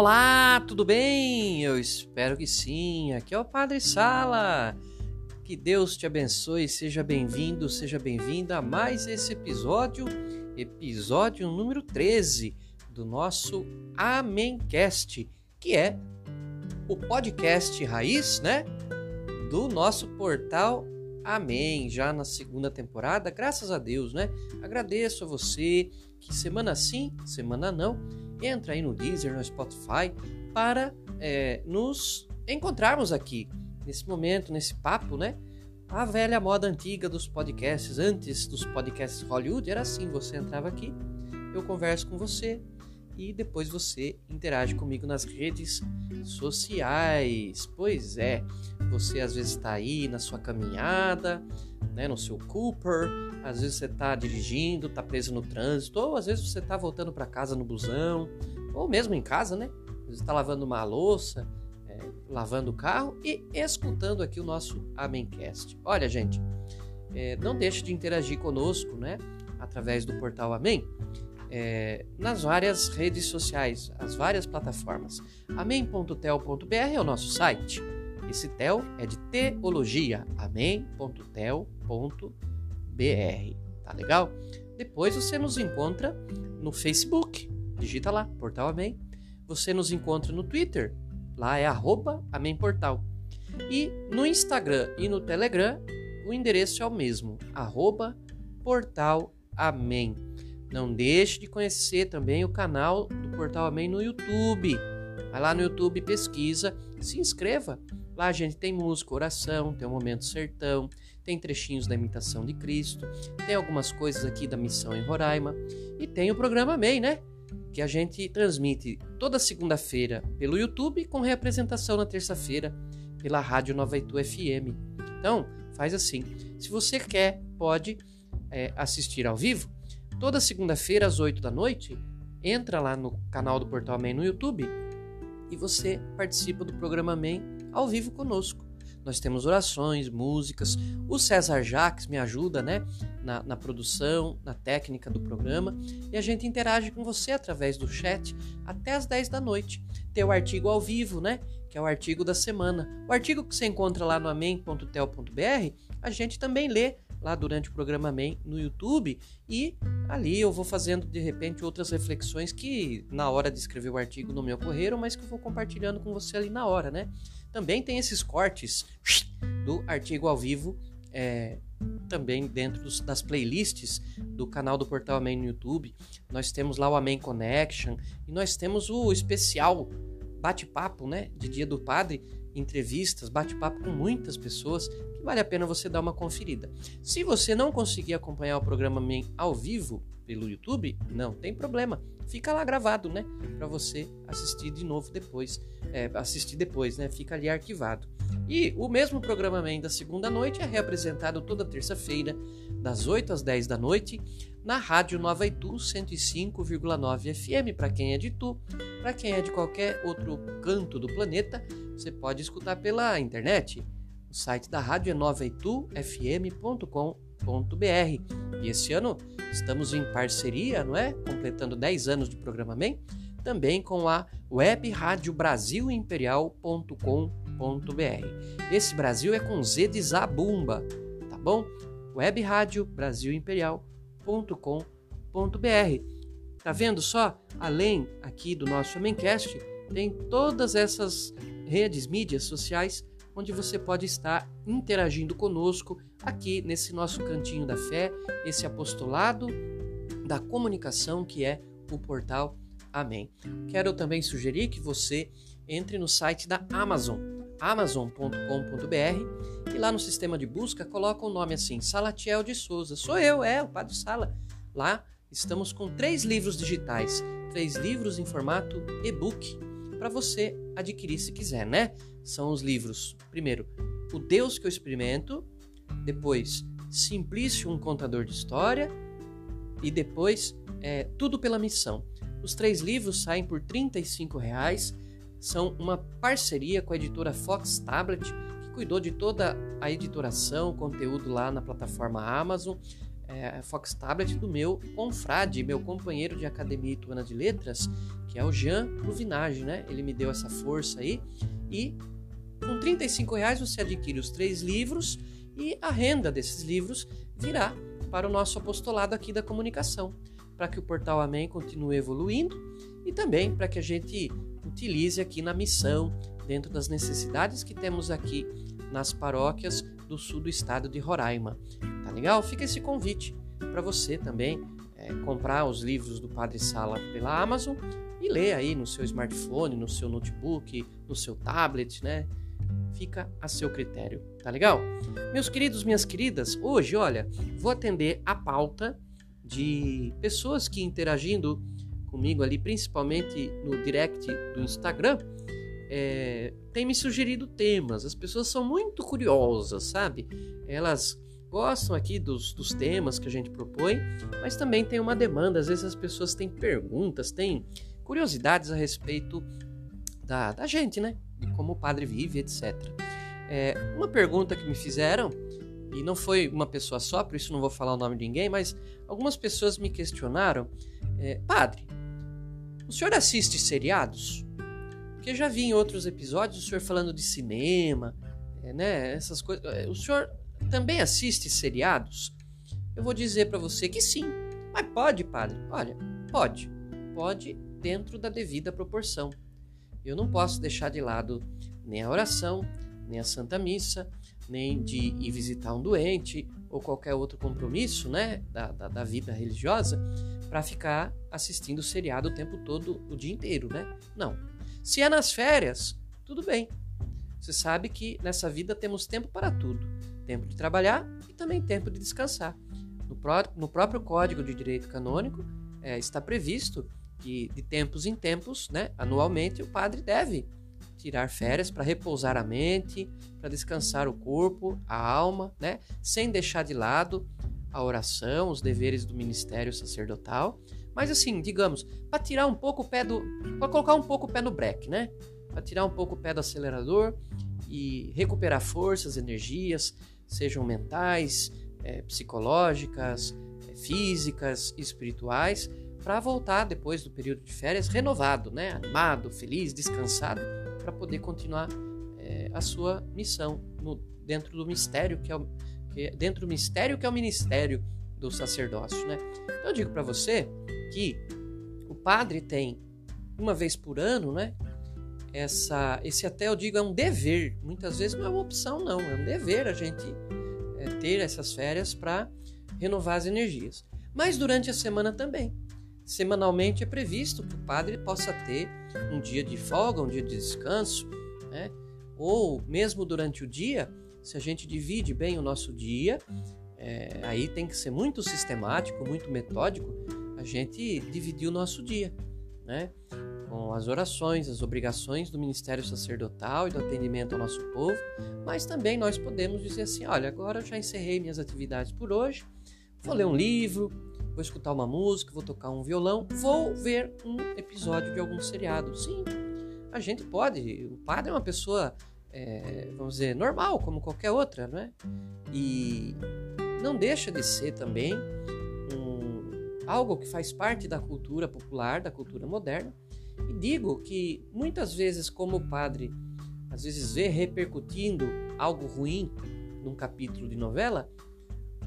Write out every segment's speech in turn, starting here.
Olá, tudo bem? Eu espero que sim. Aqui é o Padre Sala. Que Deus te abençoe, seja bem-vindo, seja bem-vinda a mais esse episódio, episódio número 13 do nosso Amencast, que é o podcast raiz, né? Do nosso portal Amém, já na segunda temporada, graças a Deus, né? Agradeço a você que semana sim, semana não, entra aí no Deezer, no Spotify, para é, nos encontrarmos aqui, nesse momento, nesse papo, né? A velha moda antiga dos podcasts, antes dos podcasts Hollywood, era assim: você entrava aqui, eu converso com você e depois você interage comigo nas redes sociais. Pois é, você às vezes está aí na sua caminhada, né, no seu Cooper, às vezes você está dirigindo, está preso no trânsito, ou às vezes você está voltando para casa no busão, ou mesmo em casa, né? Você está lavando uma louça, é, lavando o carro e escutando aqui o nosso Amencast. Olha, gente, é, não deixe de interagir conosco, né? Através do portal Amém, é, nas várias redes sociais, as várias plataformas. Amém.tel.br é o nosso site. Esse tel é de teologia, amém.tel.br, tá legal? Depois você nos encontra no Facebook, digita lá, Portal Amém. Você nos encontra no Twitter, lá é arroba. E no Instagram e no Telegram, o endereço é o mesmo, arroba Portal Amém. Não deixe de conhecer também o canal do Portal Amém no YouTube. Vai lá no YouTube, pesquisa, se inscreva Lá a gente tem música, oração, tem o Momento Sertão, tem trechinhos da imitação de Cristo, tem algumas coisas aqui da missão em Roraima e tem o programa MEI, né? Que a gente transmite toda segunda-feira pelo YouTube com reapresentação na terça-feira pela Rádio Nova Itu FM. Então, faz assim. Se você quer, pode é, assistir ao vivo. Toda segunda-feira às 8 da noite, entra lá no canal do Portal Amém no YouTube e você participa do programa Amém ao vivo conosco. Nós temos orações, músicas. O César Jacques me ajuda né, na, na, produção, na técnica do programa. E a gente interage com você através do chat até as 10 da noite. Tem o artigo ao vivo, né? Que é o artigo da semana. O artigo que você encontra lá no amém.tel.br, a gente também lê lá durante o programa Amém no YouTube e ali eu vou fazendo de repente outras reflexões que na hora de escrever o artigo não me ocorreram, mas que eu vou compartilhando com você ali na hora, né? Também tem esses cortes do artigo ao vivo é, também dentro dos, das playlists do canal do Portal Amém no YouTube. Nós temos lá o Amém Connection e nós temos o especial bate-papo, né, de Dia do Padre, entrevistas, bate-papo com muitas pessoas, que vale a pena você dar uma conferida. Se você não conseguir acompanhar o programa ao vivo pelo YouTube, não tem problema fica lá gravado, né? Para você assistir de novo depois. É, assistir depois, né? Fica ali arquivado. E o mesmo programa da segunda noite é reapresentado toda terça-feira, das 8 às 10 da noite, na Rádio Nova Itu 105,9 FM. Para quem é de Itu, para quem é de qualquer outro canto do planeta, você pode escutar pela internet. O site da rádio é novaitufm.com.br e esse ano estamos em parceria, não é? Completando 10 anos de programa também com a Web Rádio Brasil Imperial.com.br. Esse Brasil é com Z de Zabumba, tá bom? Web Rádio Brasil Imperial.com.br. Tá vendo só? Além aqui do nosso Amencast, tem todas essas redes, mídias sociais onde você pode estar interagindo conosco aqui nesse nosso cantinho da fé, esse apostolado da comunicação que é o portal Amém. Quero também sugerir que você entre no site da Amazon, amazon.com.br, e lá no sistema de busca coloca o nome assim, Salatiel de Souza. Sou eu, é o Padre Sala. Lá estamos com três livros digitais, três livros em formato e-book para você adquirir se quiser, né? São os livros, primeiro, O Deus que eu experimento, depois Simplício, um contador de história, e depois é, Tudo pela Missão. Os três livros saem por R$ 35,00, são uma parceria com a editora Fox Tablet, que cuidou de toda a editoração, conteúdo lá na plataforma Amazon. é, Fox Tablet do meu confrade, meu companheiro de Academia Ituana de Letras, que é o Jean Luvinage, né? Ele me deu essa força aí e com 35 reais você adquire os três livros e a renda desses livros virá para o nosso apostolado aqui da comunicação, para que o Portal Amém continue evoluindo e também para que a gente utilize aqui na missão, dentro das necessidades que temos aqui nas paróquias do sul do estado de Roraima. Tá legal? Fica esse convite para você também é, comprar os livros do Padre Sala pela Amazon e ler aí no seu smartphone, no seu notebook, no seu tablet, né? Fica a seu critério, tá legal? Meus queridos, minhas queridas, hoje, olha, vou atender a pauta de pessoas que interagindo comigo ali, principalmente no direct do Instagram, é, tem me sugerido temas. As pessoas são muito curiosas, sabe? Elas gostam aqui dos, dos temas que a gente propõe, mas também tem uma demanda. Às vezes as pessoas têm perguntas, têm curiosidades a respeito da, da gente, né? De como o padre vive, etc. É, uma pergunta que me fizeram, e não foi uma pessoa só, por isso não vou falar o nome de ninguém, mas algumas pessoas me questionaram: é, Padre, o senhor assiste seriados? Porque já vi em outros episódios o senhor falando de cinema, é, né? Essas coisas. É, o senhor também assiste seriados? Eu vou dizer para você que sim. Mas pode, padre? Olha, pode. Pode dentro da devida proporção. Eu não posso deixar de lado nem a oração, nem a Santa Missa, nem de ir visitar um doente ou qualquer outro compromisso né, da, da, da vida religiosa para ficar assistindo seriado o tempo todo, o dia inteiro, né? Não. Se é nas férias, tudo bem. Você sabe que nessa vida temos tempo para tudo: tempo de trabalhar e também tempo de descansar. No, pró no próprio Código de Direito Canônico é, está previsto que de tempos em tempos, né, anualmente, o padre deve tirar férias para repousar a mente, para descansar o corpo, a alma, né, sem deixar de lado a oração, os deveres do ministério sacerdotal mas assim, digamos, para tirar um pouco o pé do. para colocar um pouco o pé no breque, né? Para tirar um pouco o pé do acelerador e recuperar forças, energias, sejam mentais, é, psicológicas, é, físicas, espirituais, para voltar depois do período de férias renovado, né? Animado, feliz, descansado, para poder continuar é, a sua missão no, dentro do mistério que é o, que, dentro do mistério que é o ministério do sacerdócio, né? Então eu digo para você que o padre tem uma vez por ano, né? Essa, esse até eu digo é um dever. Muitas vezes não é uma opção, não. É um dever a gente é, ter essas férias para renovar as energias. Mas durante a semana também. Semanalmente é previsto que o padre possa ter um dia de folga, um dia de descanso, né? Ou mesmo durante o dia, se a gente divide bem o nosso dia, é, aí tem que ser muito sistemático, muito metódico, a gente dividir o nosso dia, né? Com as orações, as obrigações do ministério sacerdotal e do atendimento ao nosso povo, mas também nós podemos dizer assim: olha, agora eu já encerrei minhas atividades por hoje, vou ler um livro, vou escutar uma música, vou tocar um violão, vou ver um episódio de algum seriado. Sim, a gente pode. O padre é uma pessoa, é, vamos dizer, normal, como qualquer outra, né? E não deixa de ser também um, algo que faz parte da cultura popular, da cultura moderna. E digo que muitas vezes, como o padre às vezes vê repercutindo algo ruim num capítulo de novela,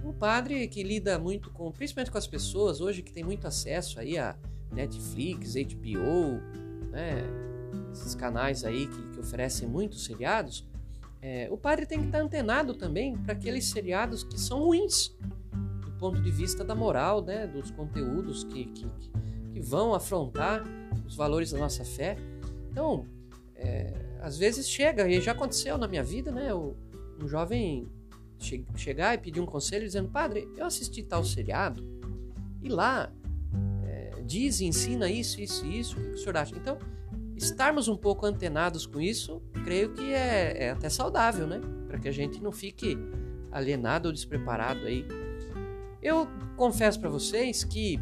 o padre que lida muito com, principalmente com as pessoas hoje que tem muito acesso aí a Netflix, HBO, né, esses canais aí que, que oferecem muitos seriados, é, o padre tem que estar antenado também para aqueles seriados que são ruins, do ponto de vista da moral, né, dos conteúdos que, que, que vão afrontar os valores da nossa fé. Então, é, às vezes chega, e já aconteceu na minha vida, né, um jovem che chegar e pedir um conselho dizendo: Padre, eu assisti tal seriado e lá é, diz e ensina isso, isso e isso, o que o senhor acha? Então, estarmos um pouco antenados com isso, creio que é, é até saudável, né? Para que a gente não fique alienado ou despreparado aí. Eu confesso para vocês que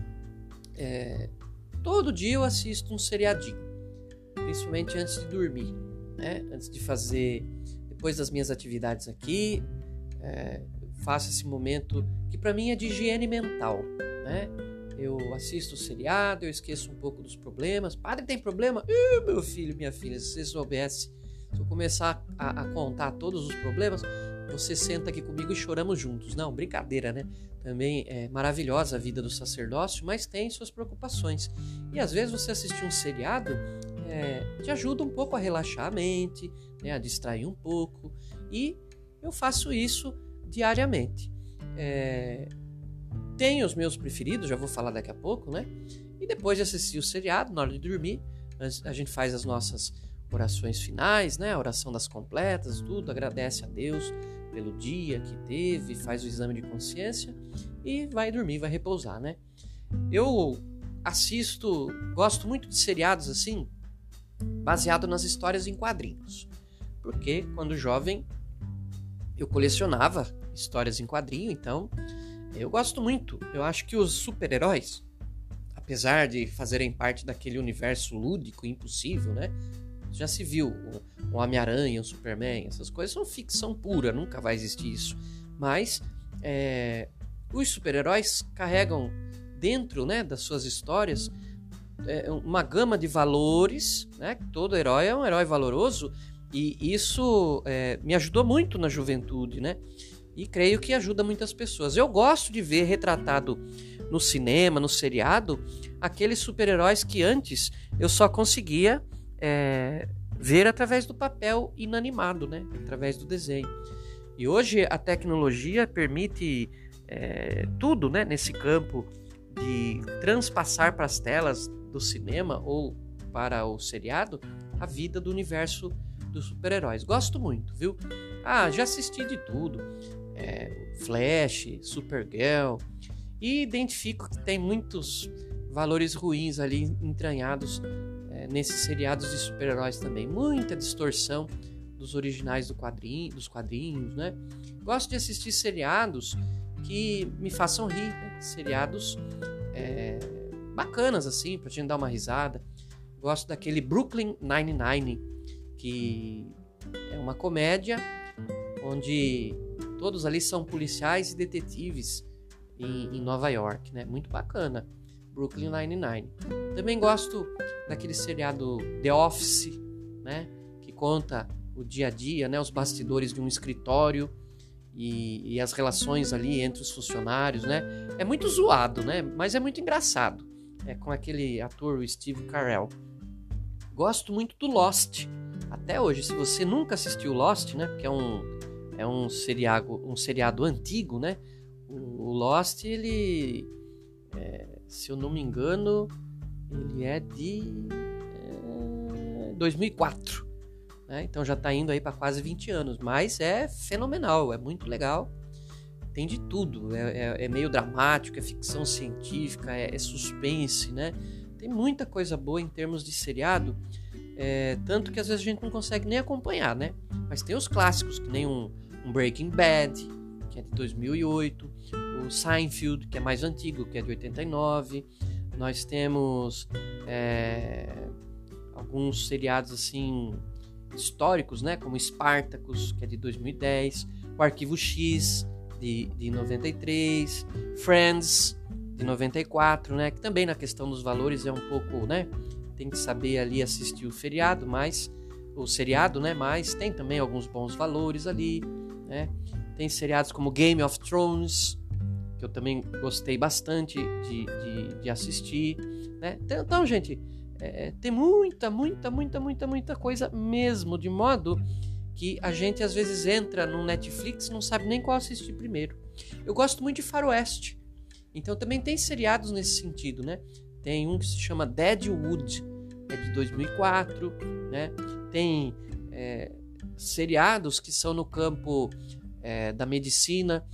é, todo dia eu assisto um seriadinho, principalmente antes de dormir, né? Antes de fazer, depois das minhas atividades aqui, é, faço esse momento que para mim é de higiene mental, né? Eu assisto o seriado, eu esqueço um pouco dos problemas. Padre, tem problema? Uh, meu filho, minha filha, se você soubesse, se eu começar a, a contar todos os problemas, você senta aqui comigo e choramos juntos. Não, brincadeira, né? Também é maravilhosa a vida do sacerdócio, mas tem suas preocupações. E às vezes você assistir um seriado é, te ajuda um pouco a relaxar a mente, né, a distrair um pouco. E eu faço isso diariamente. É, tenho os meus preferidos, já vou falar daqui a pouco, né? E depois de assistir o seriado, na hora de dormir, a gente faz as nossas orações finais, né? A oração das completas, tudo, agradece a Deus pelo dia que teve, faz o exame de consciência e vai dormir, vai repousar, né? Eu assisto, gosto muito de seriados assim, baseado nas histórias em quadrinhos. Porque quando jovem eu colecionava histórias em quadrinho, então eu gosto muito. Eu acho que os super-heróis, apesar de fazerem parte daquele universo lúdico impossível, né? Já se viu um Homem-Aranha, um Superman, essas coisas são ficção pura, nunca vai existir isso. Mas é, os super-heróis carregam dentro né, das suas histórias é, uma gama de valores, né? Todo herói é um herói valoroso e isso é, me ajudou muito na juventude, né? E creio que ajuda muitas pessoas. Eu gosto de ver retratado no cinema, no seriado, aqueles super-heróis que antes eu só conseguia é, ver através do papel inanimado, né? Através do desenho. E hoje a tecnologia permite é, tudo, né? Nesse campo de transpassar para as telas do cinema ou para o seriado a vida do universo dos super-heróis. Gosto muito, viu? Ah, já assisti de tudo. É, Flash, Supergirl. E identifico que tem muitos valores ruins ali entranhados é, nesses seriados de super-heróis também. Muita distorção dos originais do quadrinho, dos quadrinhos, né? Gosto de assistir seriados que me façam rir, né? seriados é, bacanas assim, pra gente dar uma risada. Gosto daquele Brooklyn Nine-Nine, que é uma comédia onde todos ali são policiais e detetives em, em Nova York, né? Muito bacana. Brooklyn Nine-Nine. Também gosto daquele seriado The Office, né? Que conta o dia a dia, né? Os bastidores de um escritório e, e, as relações ali entre os funcionários, né? É muito zoado, né? Mas é muito engraçado é, com aquele ator, o Steve Carell. Gosto muito do Lost. Até hoje, se você nunca assistiu Lost, né? Porque é um, é um, seriado, um seriado antigo, né? O, Lost, ele... É, se eu não me engano, ele é de é, 2004. Né? Então já está indo aí para quase 20 anos. Mas é fenomenal, é muito legal tem de tudo. É, é, é meio dramático, é ficção científica, é, é, suspense, né? Tem muita coisa boa em termos de seriado, é, tanto que às vezes a gente não consegue nem acompanhar, né? Mas tem os clássicos, que nem um, um Breaking Bad, que é de 2008, o Seinfeld, que é mais antigo, que é de 89. Nós temos é, alguns seriados assim históricos, né? Como Spartacus, que é de 2010, o Arquivo X, de, de 93, Friends de 94, né? Que também na questão dos valores é um pouco, né? Tem que saber ali assistir o feriado, mas o seriado, né? Mas tem também alguns bons valores ali, né? Tem seriados como Game of Thrones, que eu também gostei bastante de, de, de assistir, né? Então, então gente, é, tem muita, muita, muita, muita, muita coisa mesmo, de modo que a gente às vezes entra no Netflix e não sabe nem qual assistir primeiro. Eu gosto muito de faroeste, então também tem seriados nesse sentido, né? Tem um que se chama Deadwood, é de 2004, né? Tem é, seriados que são no campo é, da medicina.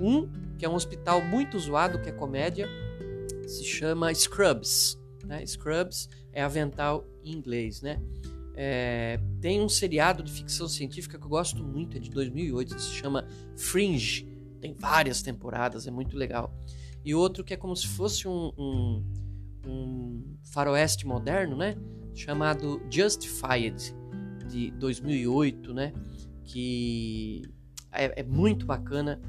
Um que é um hospital muito zoado, que é comédia, se chama Scrubs. Né? Scrubs é avental em inglês, né? É, tem um seriado de ficção científica que eu gosto muito, é de 2008, se chama Fringe. Tem várias temporadas, é muito legal. E outro que é como se fosse um, um, um faroeste moderno, né? Chamado Justified, de 2008, né? Que é, é muito bacana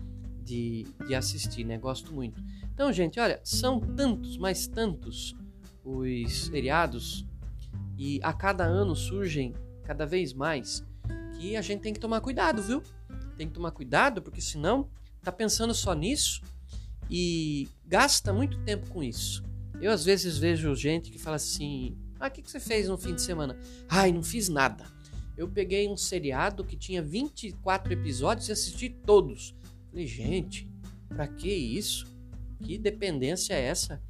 de, de assistir, né? Gosto muito. Então, gente, olha, são tantos, mais tantos os seriados e a cada ano surgem cada vez mais que a gente tem que tomar cuidado, viu? Tem que tomar cuidado porque senão tá pensando só nisso e gasta muito tempo com isso. Eu às vezes vejo gente que fala assim: "Ah, o que, que você fez no fim de semana?" "Ai, não fiz nada." Eu peguei um seriado que tinha 24 episódios e assisti todos. Falei, gente, pra que isso? Que dependência é essa,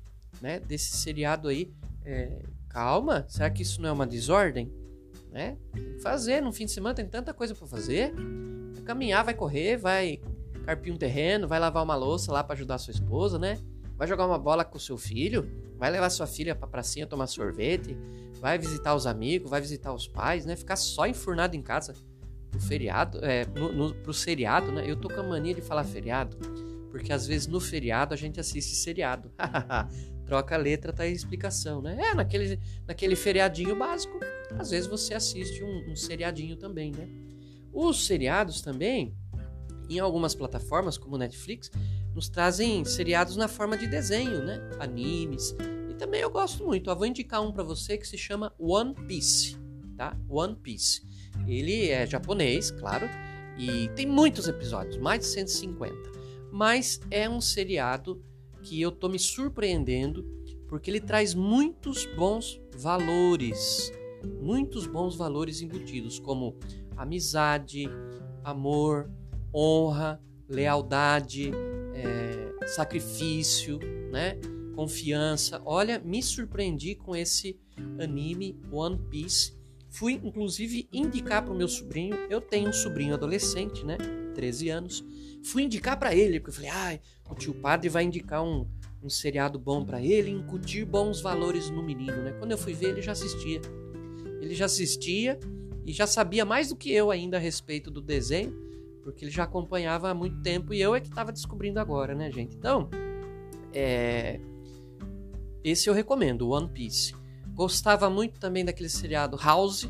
né? Desse seriado aí. É, calma, será que isso não é uma desordem? Né? Fazer, no fim de semana tem tanta coisa para fazer. Vai caminhar, vai correr, vai carpir um terreno, vai lavar uma louça lá para ajudar sua esposa, né? Vai jogar uma bola com seu filho, vai levar sua filha pra pracinha tomar sorvete, vai visitar os amigos, vai visitar os pais, né? Ficar só enfurnado em casa pro feriado, é, no, no, pro seriado, né? Eu tô com a mania de falar feriado, porque às vezes no feriado a gente assiste seriado. Troca a letra, tá aí a explicação, né? É, naquele, naquele feriadinho básico, às vezes você assiste um, um seriadinho também, né? Os seriados também, em algumas plataformas, como Netflix, nos trazem seriados na forma de desenho, né? Animes. E também eu gosto muito. Eu vou indicar um para você que se chama One Piece, tá? One Piece. Ele é japonês, claro, e tem muitos episódios, mais de 150. Mas é um seriado que eu tô me surpreendendo porque ele traz muitos bons valores, muitos bons valores embutidos, como amizade, amor, honra, lealdade, é, sacrifício, né? confiança. Olha, me surpreendi com esse anime One Piece. Fui inclusive indicar para o meu sobrinho. Eu tenho um sobrinho adolescente, né? 13 anos. Fui indicar para ele, porque eu falei: ah, o tio padre vai indicar um, um seriado bom para ele, incutir bons valores no menino, né? Quando eu fui ver, ele já assistia. Ele já assistia e já sabia mais do que eu ainda a respeito do desenho porque ele já acompanhava há muito tempo e eu é que estava descobrindo agora, né, gente? Então, é... esse eu recomendo, One Piece. Gostava muito também daquele seriado House,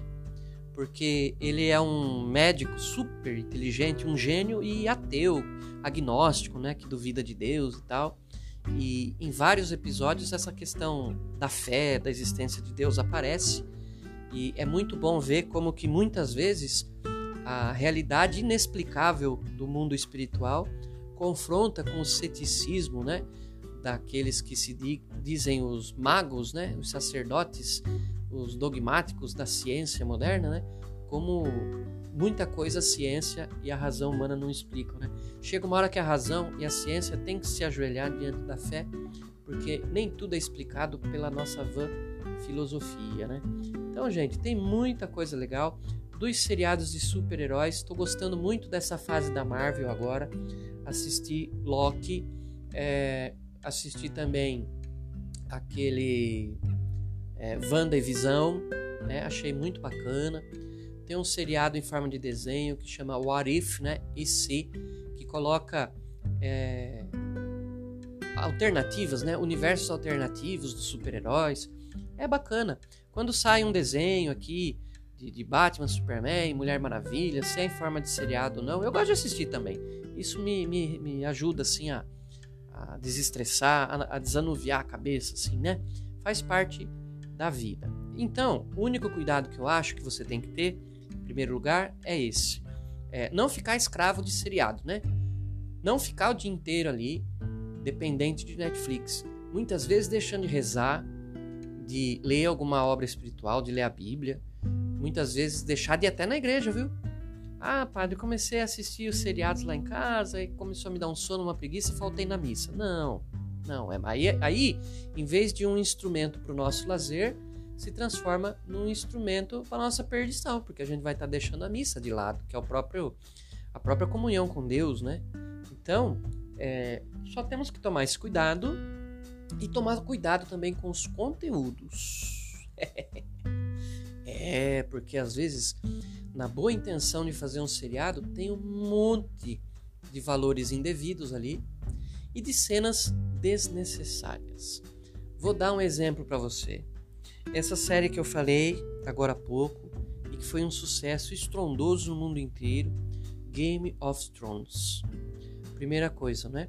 porque ele é um médico super inteligente, um gênio e ateu, agnóstico, né, que duvida de Deus e tal. E em vários episódios essa questão da fé, da existência de Deus aparece. E é muito bom ver como que muitas vezes a realidade inexplicável do mundo espiritual confronta com o ceticismo, né, daqueles que se dizem os magos, né, os sacerdotes, os dogmáticos da ciência moderna, né, como muita coisa a ciência e a razão humana não explicam, né? Chega uma hora que a razão e a ciência têm que se ajoelhar diante da fé, porque nem tudo é explicado pela nossa vã filosofia, né? Então, gente, tem muita coisa legal dos seriados de super-heróis. Estou gostando muito dessa fase da Marvel agora. Assisti Loki, é, assisti também aquele é, Wanda e Visão, né? achei muito bacana. Tem um seriado em forma de desenho que chama What If, né? E se, que coloca é, alternativas, né? Universos alternativos dos super-heróis. É bacana. Quando sai um desenho aqui de, de, Batman, Superman, Mulher Maravilha, se é em forma de seriado ou não, eu gosto de assistir também. Isso me, me, me ajuda, assim, a, a desestressar, a, a desanuviar a cabeça, assim, né? Faz parte da vida. Então, o único cuidado que eu acho que você tem que ter, em primeiro lugar, é esse. É não ficar escravo de seriado, né? Não ficar o dia inteiro ali, dependente de Netflix. Muitas vezes deixando de rezar, de ler alguma obra espiritual, de ler a Bíblia, muitas vezes deixar de ir até na igreja, viu? Ah, padre, comecei a assistir os seriados lá em casa e começou a me dar um sono, uma preguiça e faltei na missa. Não, não. É, aí, aí em vez de um instrumento para o nosso lazer, se transforma num instrumento para nossa perdição, porque a gente vai estar tá deixando a missa de lado, que é o próprio a própria comunhão com Deus, né? Então, é, só temos que tomar esse cuidado e tomar cuidado também com os conteúdos. É, porque às vezes, na boa intenção de fazer um seriado, tem um monte de valores indevidos ali e de cenas desnecessárias. Vou dar um exemplo para você. Essa série que eu falei agora há pouco e que foi um sucesso estrondoso no mundo inteiro, Game of Thrones. primeira coisa, né?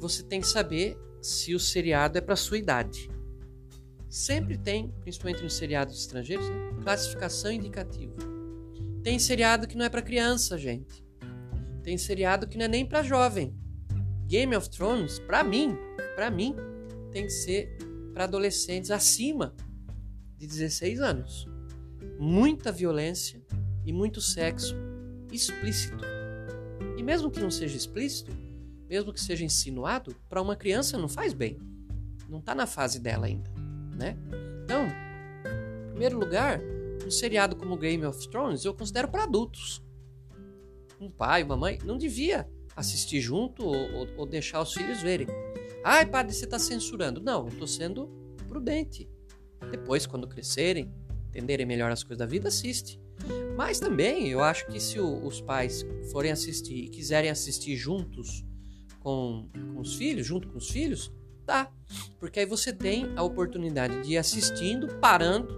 Você tem que saber se o seriado é para sua idade. Sempre tem, principalmente nos seriados estrangeiros, né? classificação indicativa. Tem seriado que não é para criança, gente. Tem seriado que não é nem para jovem. Game of Thrones, para mim, para mim, tem que ser para adolescentes acima de 16 anos. Muita violência e muito sexo explícito. E mesmo que não seja explícito, mesmo que seja insinuado, para uma criança não faz bem. Não está na fase dela ainda, né? Então, em primeiro lugar, um seriado como Game of Thrones eu considero para adultos. Um pai, uma mãe não devia assistir junto ou, ou, ou deixar os filhos verem. Ai, padre, você está censurando. Não, eu estou sendo prudente. Depois, quando crescerem, entenderem melhor as coisas da vida, assiste. Mas também eu acho que se o, os pais forem assistir e quiserem assistir juntos com, com os filhos, junto com os filhos, Porque aí você tem a oportunidade de ir assistindo, parando,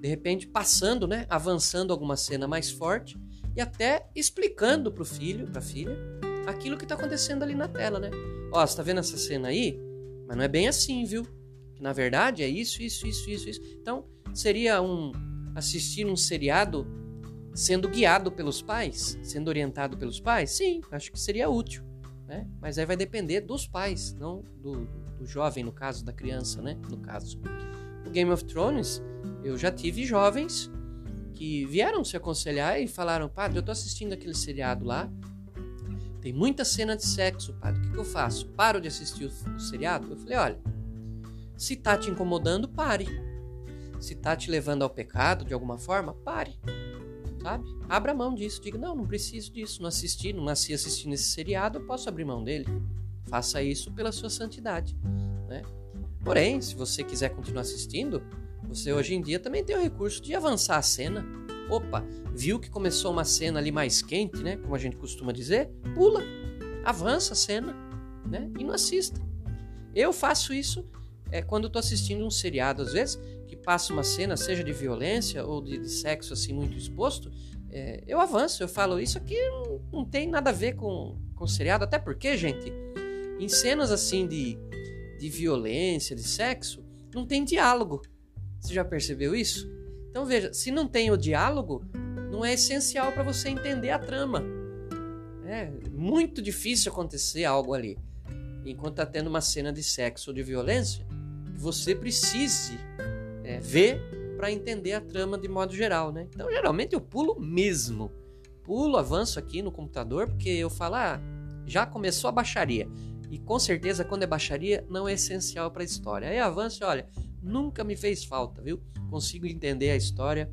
de repente passando, né, avançando alguma cena mais forte e até explicando para o filho, para a filha, aquilo que está acontecendo ali na tela, né? Ó, você está vendo essa cena aí? Mas não é bem assim, viu? Que na verdade é isso, isso, isso, isso, isso. Então seria um assistir um seriado sendo guiado pelos pais, sendo orientado pelos pais? Sim, acho que seria útil. Né? Mas aí vai depender dos pais, não do, do jovem, no caso, da criança, né? No caso. O Game of Thrones, eu já tive jovens que vieram se aconselhar e falaram: Padre, eu tô assistindo aquele seriado lá, tem muita cena de sexo, padre, o que, que eu faço? Paro de assistir o, o seriado? Eu falei: Olha, se tá te incomodando, pare. Se tá te levando ao pecado de alguma forma, pare. Sabe? Abra mão disso. Diga: Não, não preciso disso. Não assisti, não nasci assistindo esse seriado, eu posso abrir mão dele. Faça isso pela sua santidade. Né? Porém, se você quiser continuar assistindo, você hoje em dia também tem o recurso de avançar a cena. Opa, viu que começou uma cena ali mais quente, né? Como a gente costuma dizer, pula, avança a cena, né? E não assista. Eu faço isso é, quando estou assistindo um seriado, às vezes, passa uma cena, seja de violência ou de, de sexo assim muito exposto, é, eu avanço, eu falo, isso aqui não, não tem nada a ver com, com seriado, até porque, gente, em cenas assim de, de violência, de sexo, não tem diálogo. Você já percebeu isso? Então veja, se não tem o diálogo, não é essencial para você entender a trama. É muito difícil acontecer algo ali. Enquanto está tendo uma cena de sexo ou de violência, você precise é, ver para entender a trama de modo geral, né? Então geralmente eu pulo mesmo. Pulo, avanço aqui no computador, porque eu falo, ah, já começou a baixaria. E com certeza, quando é baixaria, não é essencial para a história. Aí avanço e olha, nunca me fez falta, viu? Consigo entender a história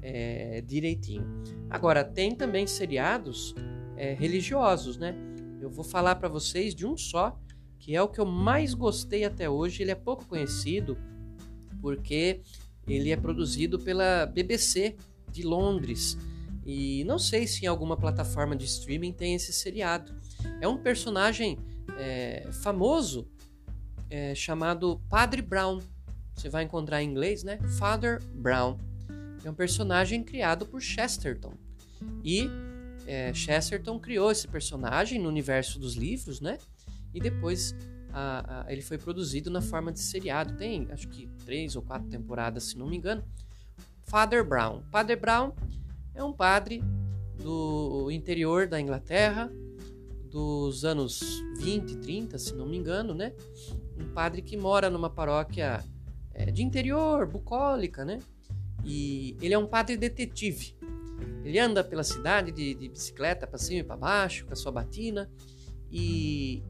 é, direitinho. Agora, tem também seriados é, religiosos, né? Eu vou falar para vocês de um só, que é o que eu mais gostei até hoje. Ele é pouco conhecido porque ele é produzido pela BBC de Londres. E não sei se em alguma plataforma de streaming tem esse seriado. É um personagem é, famoso é, chamado Padre Brown. Você vai encontrar em inglês, né? Father Brown. É um personagem criado por Chesterton. E é, Chesterton criou esse personagem no universo dos livros, né? E depois a, a, ele foi produzido na forma de seriado. Tem, acho que três ou quatro temporadas, se não me engano. Father Brown. Father Brown é um padre do interior da Inglaterra, dos anos 20, 30, se não me engano, né? Um padre que mora numa paróquia é, de interior, bucólica, né? E ele é um padre detetive. Ele anda pela cidade de, de bicicleta para cima e para baixo, com a sua batina, e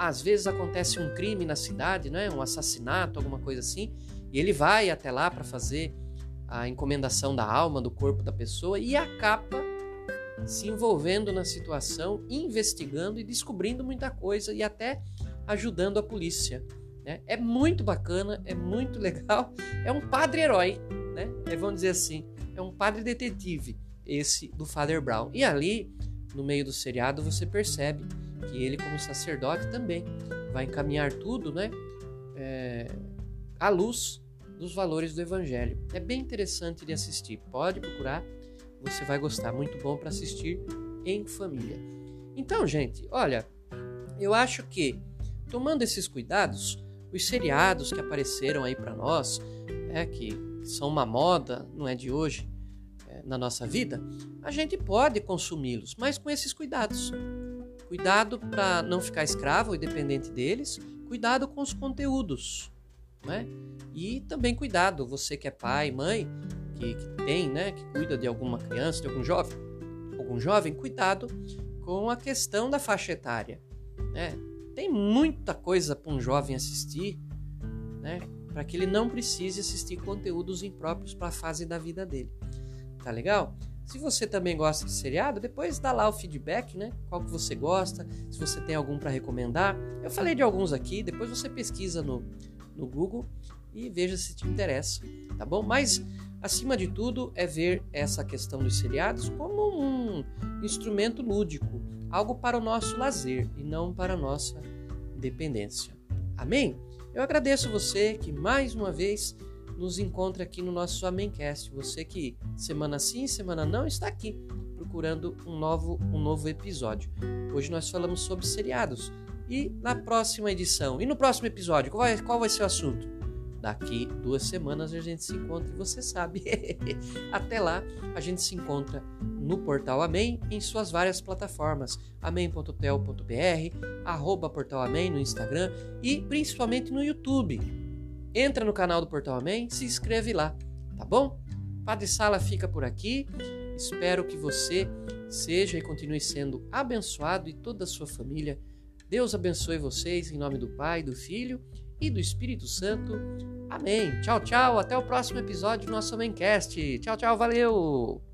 às vezes acontece um crime na cidade, né? um assassinato, alguma coisa assim, e ele vai até lá para fazer a encomendação da alma, do corpo da pessoa e acaba se envolvendo na situação, investigando e descobrindo muita coisa e até ajudando a polícia. Né? É muito bacana, é muito legal. É um padre-herói, né? É, vamos dizer assim, é um padre detetive, esse do Father Brown. E ali, no meio do seriado, você percebe que ele, como sacerdote, também vai encaminhar tudo, né? É, à luz dos valores do Evangelho. É bem interessante de assistir. Pode procurar, você vai gostar. Muito bom para assistir em família. Então, gente, olha, eu acho que tomando esses cuidados, os seriados que apareceram aí para nós, é que são uma moda, não é de hoje, é, na nossa vida, a gente pode consumi-los, mas com esses cuidados. Cuidado para não ficar escravo e dependente deles, cuidado com os conteúdos, né? E também cuidado, você que é pai, mãe, que, que tem, né, que cuida de alguma criança, de algum jovem, algum jovem, cuidado com a questão da faixa etária, né? Tem muita coisa para um jovem assistir, né? Para que ele não precise assistir conteúdos impróprios para a fase da vida dele. Tá legal? Se você também gosta de seriado, depois dá lá o feedback, né? Qual que você gosta, se você tem algum para recomendar. Eu falei de alguns aqui, depois você pesquisa no, no Google e veja se te interessa, tá bom? Mas acima de tudo é ver essa questão dos seriados como um instrumento lúdico, algo para o nosso lazer e não para a nossa dependência. Amém? Eu agradeço você que mais uma vez nos encontra aqui no nosso Amencast. Você que semana sim, semana não está aqui procurando um novo, um novo episódio. Hoje nós falamos sobre seriados. E na próxima edição, e no próximo episódio, qual vai, qual vai ser o assunto? Daqui duas semanas a gente se encontra e você sabe. Até lá, a gente se encontra no portal Amém em suas várias plataformas. amém.tel.br, arroba portal Amém no Instagram e principalmente no YouTube entra no canal do Portal Amém, se inscreve lá, tá bom? Padre Sala fica por aqui. Espero que você seja e continue sendo abençoado e toda a sua família. Deus abençoe vocês em nome do Pai, do Filho e do Espírito Santo. Amém. Tchau, tchau. Até o próximo episódio do nosso Maincast. Tchau, tchau. Valeu.